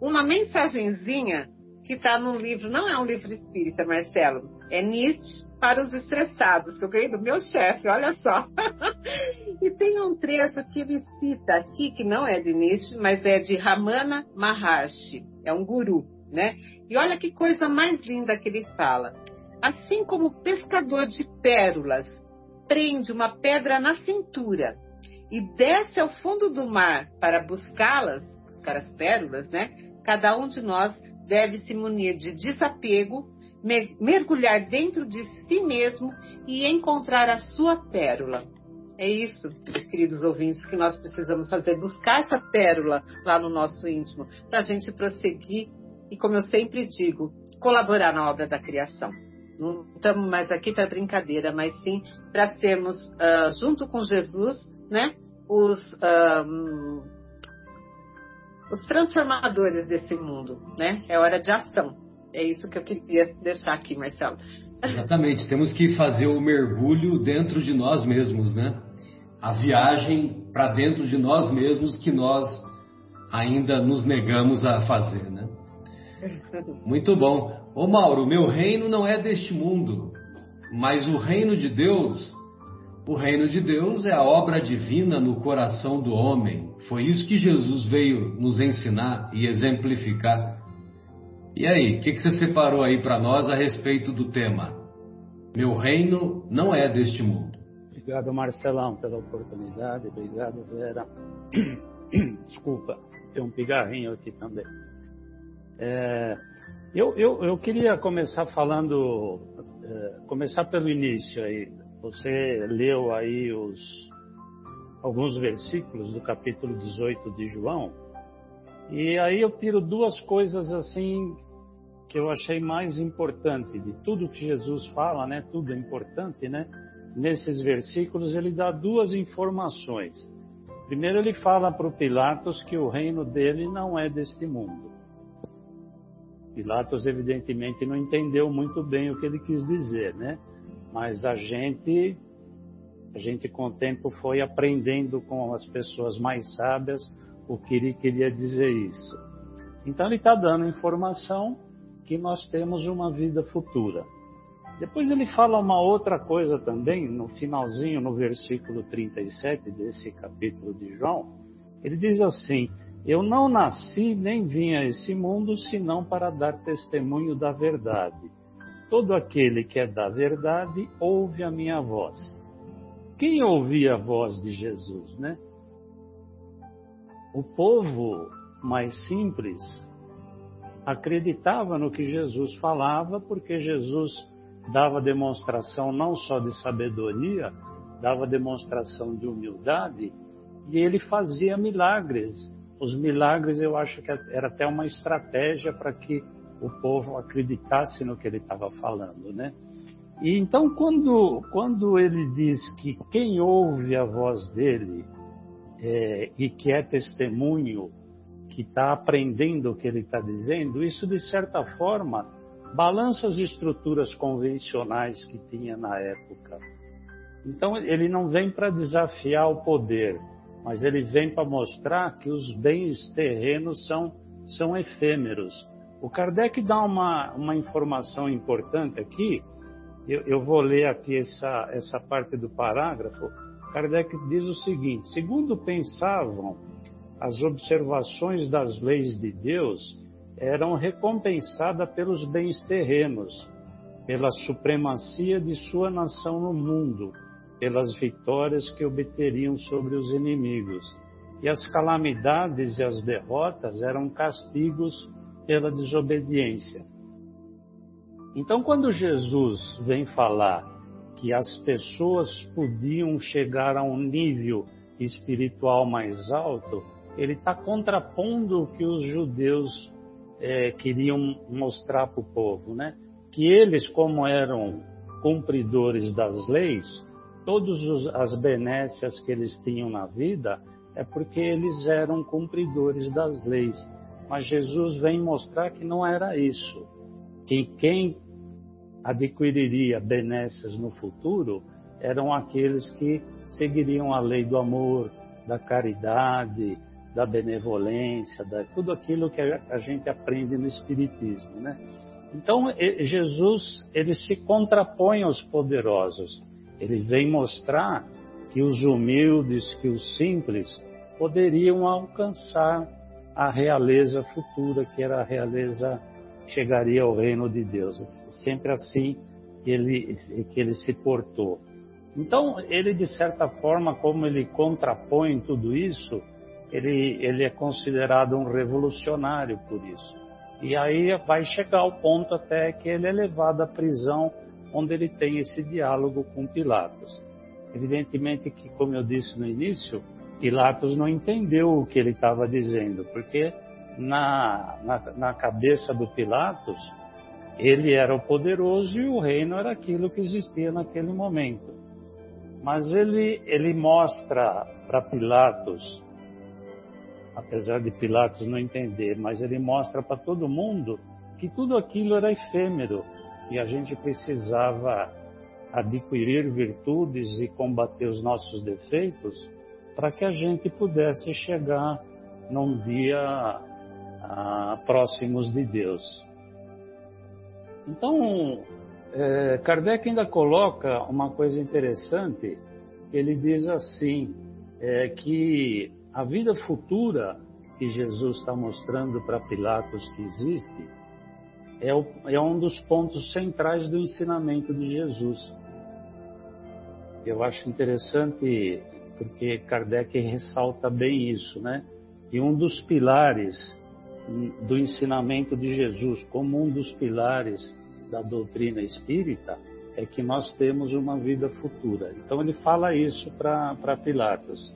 uma mensagenzinha que está num livro, não é um livro espírita, Marcelo, é Nietzsche para os estressados, que eu ganhei do meu chefe, olha só. e tem um trecho que ele cita aqui, que não é de Nietzsche, mas é de Ramana Maharshi, é um guru, né? E olha que coisa mais linda que ele fala. Assim como o pescador de pérolas prende uma pedra na cintura e desce ao fundo do mar para buscá-las, buscar as pérolas, né? Cada um de nós deve se munir de desapego mergulhar dentro de si mesmo e encontrar a sua pérola. É isso, queridos ouvintes, que nós precisamos fazer, buscar essa pérola lá no nosso íntimo, para a gente prosseguir e, como eu sempre digo, colaborar na obra da criação. Não estamos mais aqui para brincadeira, mas sim para sermos, uh, junto com Jesus, né, os, uh, os transformadores desse mundo. Né? É hora de ação. É isso que eu queria deixar aqui, Marcelo. Exatamente, temos que fazer o mergulho dentro de nós mesmos, né? A viagem para dentro de nós mesmos que nós ainda nos negamos a fazer, né? Muito bom. Ô Mauro, meu reino não é deste mundo, mas o reino de Deus, o reino de Deus é a obra divina no coração do homem. Foi isso que Jesus veio nos ensinar e exemplificar. E aí, o que, que você separou aí para nós a respeito do tema? Meu reino não é deste mundo. Obrigado, Marcelão, pela oportunidade. Obrigado, Vera. Desculpa, tem um pigarrinho aqui também. É, eu, eu, eu queria começar falando, é, começar pelo início aí. Você leu aí os alguns versículos do capítulo 18 de João, e aí eu tiro duas coisas assim que eu achei mais importante de tudo que Jesus fala, né? Tudo é importante, né? Nesses versículos ele dá duas informações. Primeiro ele fala para o Pilatos que o reino dele não é deste mundo. Pilatos evidentemente não entendeu muito bem o que ele quis dizer, né? Mas a gente a gente com o tempo foi aprendendo com as pessoas mais sábias o que ele queria dizer isso. Então ele está dando informação que nós temos uma vida futura. Depois ele fala uma outra coisa também, no finalzinho, no versículo 37 desse capítulo de João. Ele diz assim: Eu não nasci nem vim a esse mundo senão para dar testemunho da verdade. Todo aquele que é da verdade ouve a minha voz. Quem ouvia a voz de Jesus, né? O povo mais simples acreditava no que Jesus falava, porque Jesus dava demonstração não só de sabedoria, dava demonstração de humildade, e ele fazia milagres. Os milagres eu acho que era até uma estratégia para que o povo acreditasse no que ele estava falando, né? E então quando quando ele diz que quem ouve a voz dele é, e que é testemunho, que está aprendendo o que ele está dizendo, isso de certa forma balança as estruturas convencionais que tinha na época. Então ele não vem para desafiar o poder, mas ele vem para mostrar que os bens terrenos são, são efêmeros. O Kardec dá uma, uma informação importante aqui, eu, eu vou ler aqui essa, essa parte do parágrafo. Kardec diz o seguinte: segundo pensavam, as observações das leis de Deus eram recompensadas pelos bens terrenos, pela supremacia de sua nação no mundo pelas vitórias que obteriam sobre os inimigos. E as calamidades e as derrotas eram castigos pela desobediência. Então, quando Jesus vem falar que as pessoas podiam chegar a um nível espiritual mais alto, ele está contrapondo o que os judeus é, queriam mostrar para o povo, né? Que eles, como eram cumpridores das leis, todas as benécias que eles tinham na vida é porque eles eram cumpridores das leis. Mas Jesus vem mostrar que não era isso. Que quem adquiriria benécias no futuro eram aqueles que seguiriam a lei do amor, da caridade, da benevolência, da tudo aquilo que a gente aprende no espiritismo, né? Então Jesus ele se contrapõe aos poderosos. Ele vem mostrar que os humildes, que os simples poderiam alcançar a realeza futura, que era a realeza chegaria ao reino de Deus. Sempre assim que ele, que ele se portou. Então, ele, de certa forma, como ele contrapõe tudo isso, ele, ele é considerado um revolucionário por isso. E aí vai chegar ao ponto até que ele é levado à prisão onde ele tem esse diálogo com Pilatos. Evidentemente que, como eu disse no início, Pilatos não entendeu o que ele estava dizendo, porque na, na, na, cabeça do Pilatos, ele era o poderoso e o reino era aquilo que existia naquele momento. Mas ele, ele mostra para Pilatos, apesar de Pilatos não entender, mas ele mostra para todo mundo que tudo aquilo era efêmero, e a gente precisava adquirir virtudes e combater os nossos defeitos para que a gente pudesse chegar num dia ah, próximos de Deus. Então, é, Kardec ainda coloca uma coisa interessante. Ele diz assim é, que a vida futura que Jesus está mostrando para Pilatos que existe é, o, é um dos pontos centrais do ensinamento de Jesus. Eu acho interessante porque Kardec ressalta bem isso, né? E um dos pilares do ensinamento de Jesus, como um dos pilares da doutrina espírita, é que nós temos uma vida futura. Então ele fala isso para Pilatos.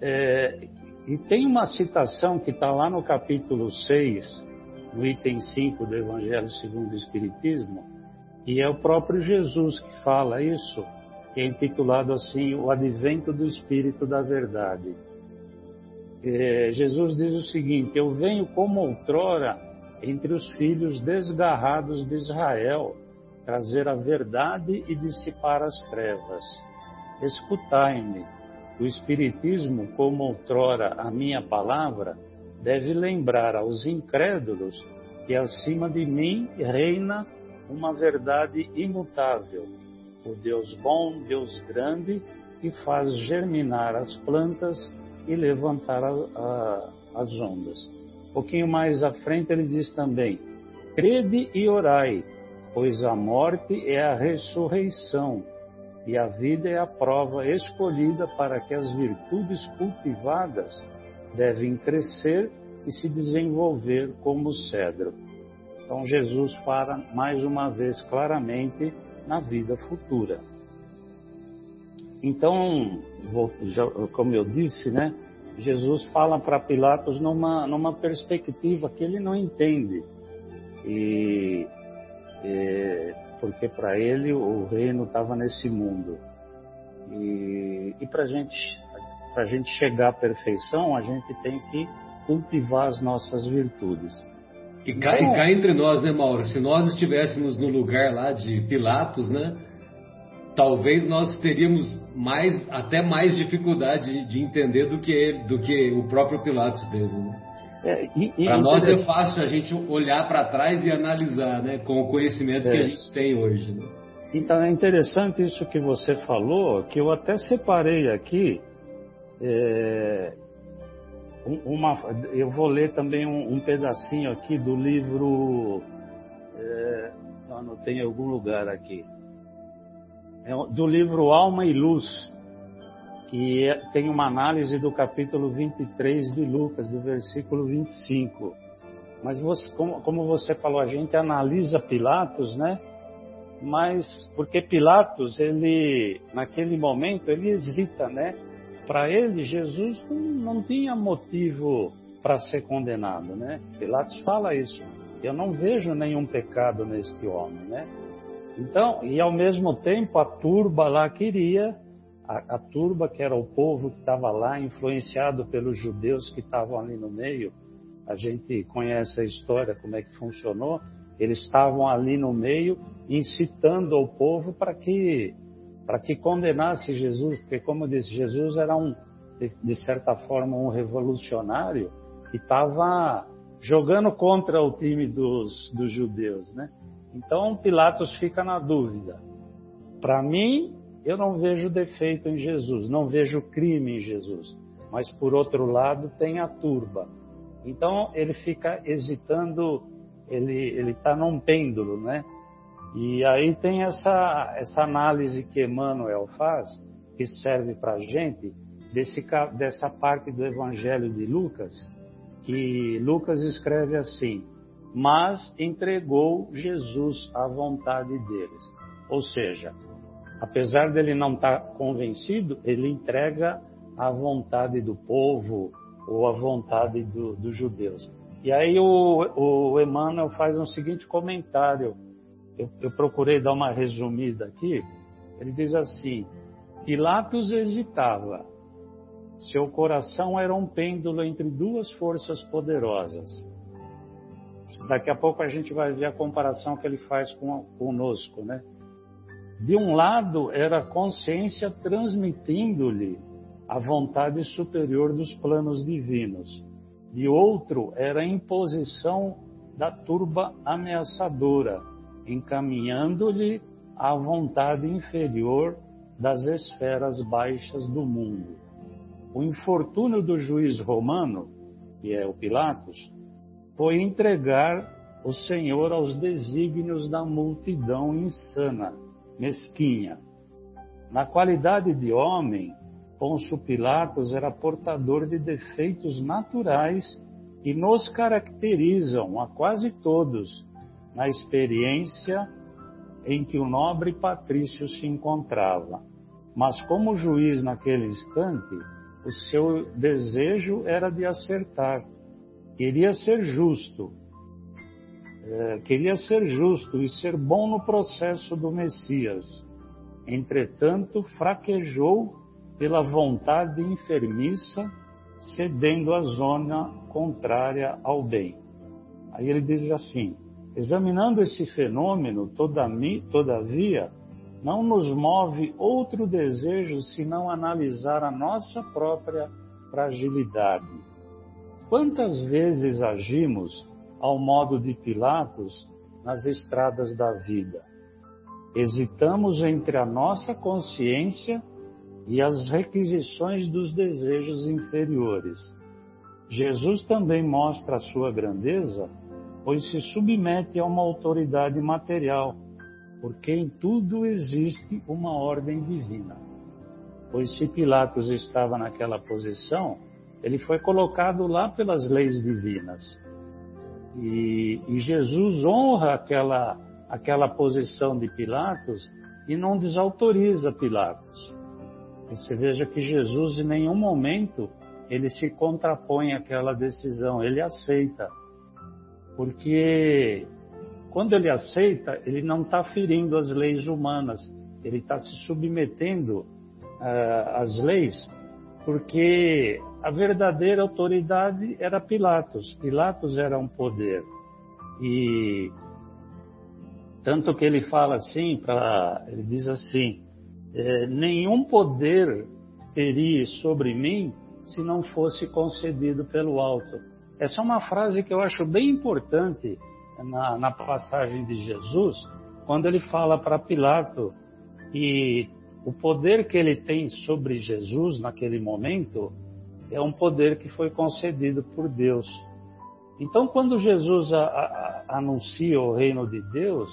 É, e tem uma citação que está lá no capítulo 6, no item 5 do Evangelho segundo o Espiritismo, e é o próprio Jesus que fala isso, que é intitulado assim, O Advento do Espírito da Verdade. É, Jesus diz o seguinte: Eu venho como outrora entre os filhos desgarrados de Israel, trazer a verdade e dissipar as trevas. Escutai-me. O Espiritismo, como outrora a minha palavra, deve lembrar aos incrédulos que acima de mim reina uma verdade imutável, o Deus bom, Deus grande, que faz germinar as plantas e levantar a, a, as ondas. Um pouquinho mais à frente ele diz também: Crede e orai, pois a morte é a ressurreição e a vida é a prova escolhida para que as virtudes cultivadas devem crescer e se desenvolver como cedro. Então Jesus fala mais uma vez claramente na vida futura. Então, como eu disse, né, Jesus fala para Pilatos numa, numa perspectiva que ele não entende. E porque para ele o reino estava nesse mundo. E, e para a gente para a gente chegar à perfeição, a gente tem que cultivar as nossas virtudes. E cá, e cá entre nós, né, Mauro? Se nós estivéssemos no lugar lá de Pilatos, né? Talvez nós teríamos mais, até mais dificuldade de entender do que ele, do que o próprio Pilatos teve. Né? É, para nós é fácil a gente olhar para trás e analisar, né, com o conhecimento é. que a gente tem hoje. Né? Então é interessante isso que você falou, que eu até separei aqui. É, uma, eu vou ler também um, um pedacinho aqui do livro. É, eu anotei em algum lugar aqui. É do livro Alma e Luz, é, tem uma análise do capítulo 23 de Lucas, do versículo 25. Mas você, como, como você falou, a gente analisa Pilatos, né? Mas porque Pilatos, ele naquele momento ele hesita, né? para ele, Jesus não, não tinha motivo para ser condenado, né? Pilatos fala isso. Eu não vejo nenhum pecado neste homem, né? Então, e ao mesmo tempo a turba lá queria, a, a turba que era o povo que estava lá, influenciado pelos judeus que estavam ali no meio, a gente conhece a história, como é que funcionou, eles estavam ali no meio incitando o povo para que para que condenasse Jesus, porque como disse, Jesus era um, de certa forma, um revolucionário que estava jogando contra o time dos, dos judeus, né? Então Pilatos fica na dúvida. Para mim, eu não vejo defeito em Jesus, não vejo crime em Jesus. Mas por outro lado tem a turba. Então ele fica hesitando, ele está num pêndulo, né? E aí tem essa, essa análise que Emmanuel faz, que serve para a gente, desse, dessa parte do Evangelho de Lucas, que Lucas escreve assim: Mas entregou Jesus à vontade deles. Ou seja, apesar dele não estar tá convencido, ele entrega à vontade do povo ou à vontade do, dos judeus. E aí o, o Emmanuel faz um seguinte comentário eu, eu procurei dar uma resumida aqui. Ele diz assim: Pilatos hesitava. Seu coração era um pêndulo entre duas forças poderosas. Daqui a pouco a gente vai ver a comparação que ele faz com, conosco, né? De um lado era a consciência transmitindo-lhe a vontade superior dos planos divinos. De outro era a imposição da turba ameaçadora, encaminhando-lhe a vontade inferior das esferas baixas do mundo. O infortúnio do juiz romano, que é o Pilatos, foi entregar o Senhor aos desígnios da multidão insana, mesquinha. Na qualidade de homem, Pôncio Pilatos era portador de defeitos naturais que nos caracterizam a quase todos na experiência em que o nobre patrício se encontrava. Mas como juiz naquele instante, o seu desejo era de acertar. Queria ser justo. É, queria ser justo e ser bom no processo do Messias. Entretanto, fraquejou pela vontade enfermiça, cedendo a zona contrária ao bem. Aí ele diz assim: Examinando esse fenômeno, todavia, não nos move outro desejo senão analisar a nossa própria fragilidade. Quantas vezes agimos ao modo de Pilatos nas estradas da vida? Hesitamos entre a nossa consciência e as requisições dos desejos inferiores. Jesus também mostra a sua grandeza pois se submete a uma autoridade material, porque em tudo existe uma ordem divina. Pois se Pilatos estava naquela posição, ele foi colocado lá pelas leis divinas. E, e Jesus honra aquela, aquela posição de Pilatos e não desautoriza Pilatos. E você veja que Jesus em nenhum momento ele se contrapõe àquela decisão, ele aceita porque quando ele aceita, ele não está ferindo as leis humanas, ele está se submetendo uh, às leis porque a verdadeira autoridade era Pilatos. Pilatos era um poder. E tanto que ele fala assim, pra, ele diz assim: é, nenhum poder teria sobre mim se não fosse concedido pelo alto. Essa é uma frase que eu acho bem importante na, na passagem de Jesus, quando ele fala para Pilato que o poder que ele tem sobre Jesus naquele momento é um poder que foi concedido por Deus. Então, quando Jesus a, a, anuncia o reino de Deus,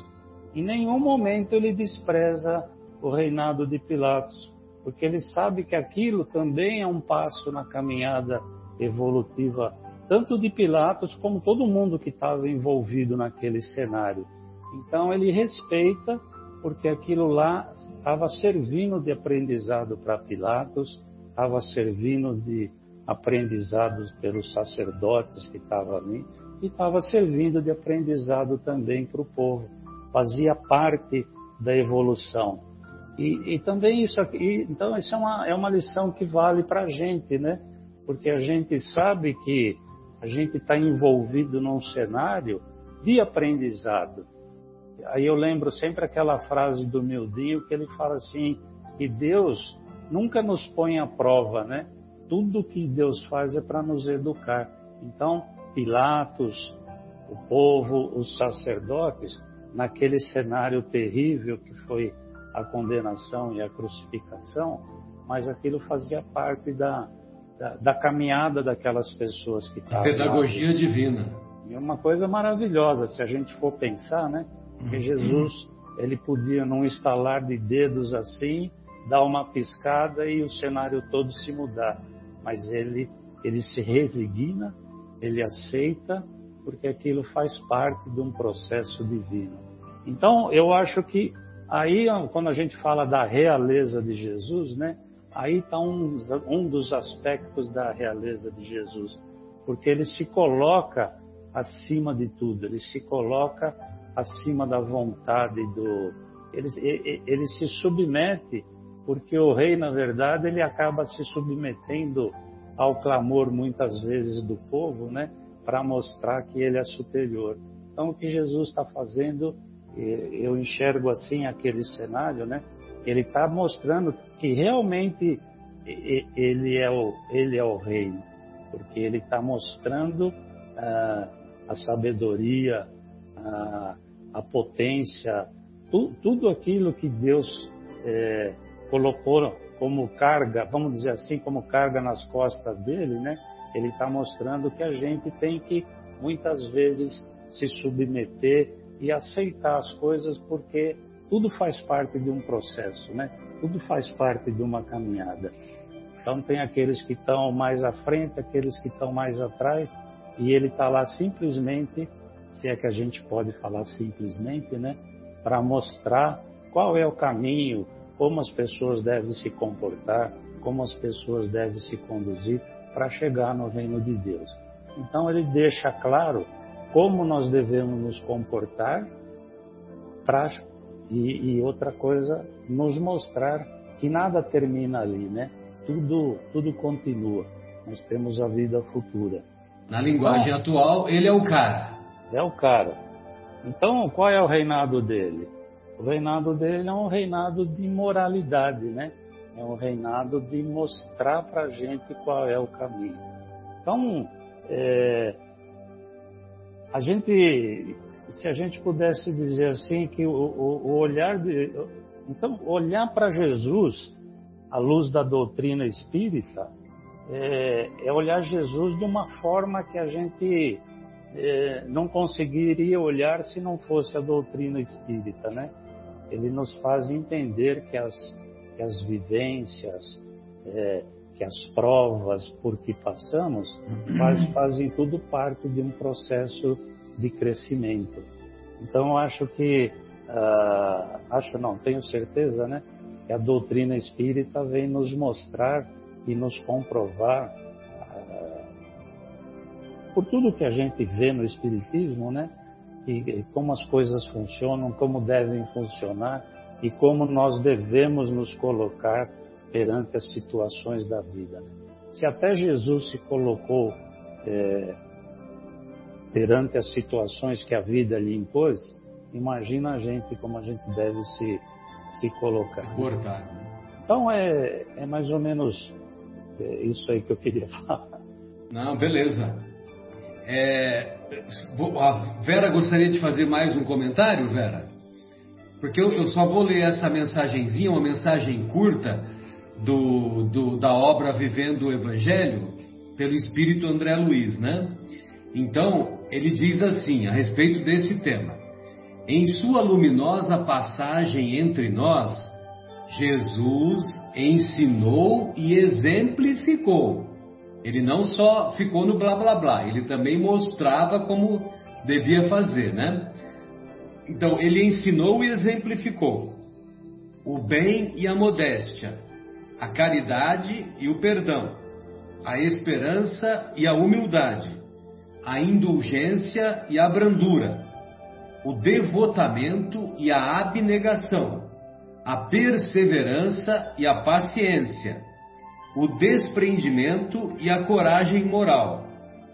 em nenhum momento ele despreza o reinado de Pilatos, porque ele sabe que aquilo também é um passo na caminhada evolutiva, tanto de Pilatos como todo mundo que estava envolvido naquele cenário. Então ele respeita, porque aquilo lá estava servindo de aprendizado para Pilatos, estava servindo de aprendizados pelos sacerdotes que estavam ali, e estava servindo de aprendizado também para o povo. Fazia parte da evolução. E, e também isso aqui, então isso é uma, é uma lição que vale para a gente, né? Porque a gente sabe que a gente está envolvido num cenário de aprendizado. Aí eu lembro sempre aquela frase do Mildinho que ele fala assim, que Deus nunca nos põe à prova, né? Tudo que Deus faz é para nos educar. Então, Pilatos, o povo, os sacerdotes, naquele cenário terrível que foi a condenação e a crucificação, mas aquilo fazia parte da, da, da caminhada daquelas pessoas que estavam. Pedagogia lá. divina. E uma coisa maravilhosa, se a gente for pensar, né? Que uhum. Jesus, ele podia, num estalar de dedos assim, dar uma piscada e o cenário todo se mudar. Mas ele, ele se resigna, ele aceita, porque aquilo faz parte de um processo divino. Então, eu acho que aí, quando a gente fala da realeza de Jesus, né? Aí está um, um dos aspectos da realeza de Jesus, porque ele se coloca acima de tudo, ele se coloca acima da vontade do. Ele, ele, se submete, porque o rei, na verdade, ele acaba se submetendo ao clamor muitas vezes do povo, né? Para mostrar que ele é superior. Então, o que Jesus está fazendo, eu enxergo assim aquele cenário, né? Ele está mostrando que realmente ele é o, ele é o rei, porque ele está mostrando ah, a sabedoria, a, a potência, tu, tudo aquilo que Deus é, colocou como carga, vamos dizer assim, como carga nas costas dele, né? Ele está mostrando que a gente tem que muitas vezes se submeter e aceitar as coisas porque tudo faz parte de um processo, né? Tudo faz parte de uma caminhada. Então tem aqueles que estão mais à frente, aqueles que estão mais atrás, e ele está lá simplesmente, se é que a gente pode falar simplesmente, né? Para mostrar qual é o caminho, como as pessoas devem se comportar, como as pessoas devem se conduzir para chegar no reino de Deus. Então ele deixa claro como nós devemos nos comportar para e, e, outra coisa, nos mostrar que nada termina ali, né? Tudo, tudo continua. Nós temos a vida futura. Na linguagem atual, ele é o cara. É o cara. Então, qual é o reinado dele? O reinado dele é um reinado de moralidade, né? É um reinado de mostrar para a gente qual é o caminho. Então, é, a gente, se a gente pudesse dizer assim que o, o, o olhar de, então olhar para Jesus à luz da doutrina espírita é, é, olhar Jesus de uma forma que a gente é, não conseguiria olhar se não fosse a doutrina espírita, né? Ele nos faz entender que as, que as vivências, é, que as provas por que passamos faz, fazem tudo parte de um processo de crescimento. Então, acho que, uh, acho não, tenho certeza, né, que a doutrina espírita vem nos mostrar e nos comprovar, por tudo que a gente vê no Espiritismo, né, e, como as coisas funcionam, como devem funcionar e como nós devemos nos colocar perante as situações da vida. Se até Jesus se colocou é, perante as situações que a vida lhe impôs, imagina a gente como a gente deve se, se colocar. Então é, é mais ou menos é isso aí que eu queria falar. Não, beleza. É, a Vera gostaria de fazer mais um comentário, Vera? Porque eu, eu só vou ler essa mensagenzinha, uma mensagem curta do, do, da obra Vivendo o Evangelho, pelo Espírito André Luiz, né? Então, ele diz assim, a respeito desse tema: Em sua luminosa passagem entre nós, Jesus ensinou e exemplificou. Ele não só ficou no blá blá blá, ele também mostrava como devia fazer, né? Então, ele ensinou e exemplificou o bem e a modéstia, a caridade e o perdão, a esperança e a humildade, a indulgência e a brandura, o devotamento e a abnegação, a perseverança e a paciência, o desprendimento e a coragem moral,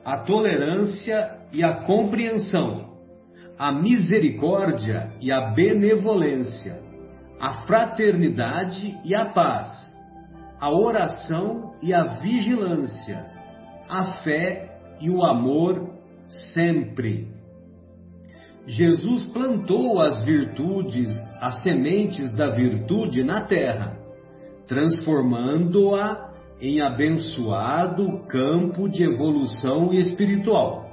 a tolerância e a compreensão, a misericórdia e a benevolência, a fraternidade e a paz, a oração e a vigilância, a fé e o amor sempre. Jesus plantou as virtudes, as sementes da virtude na terra, transformando-a em abençoado campo de evolução espiritual.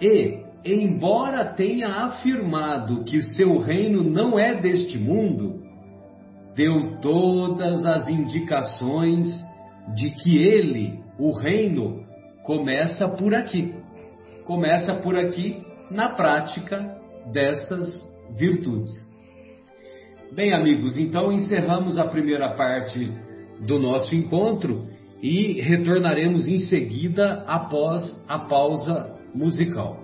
E, embora tenha afirmado que seu reino não é deste mundo, deu todas as indicações de que ele, o reino, começa por aqui. Começa por aqui na prática dessas virtudes. Bem, amigos, então encerramos a primeira parte do nosso encontro e retornaremos em seguida após a pausa musical.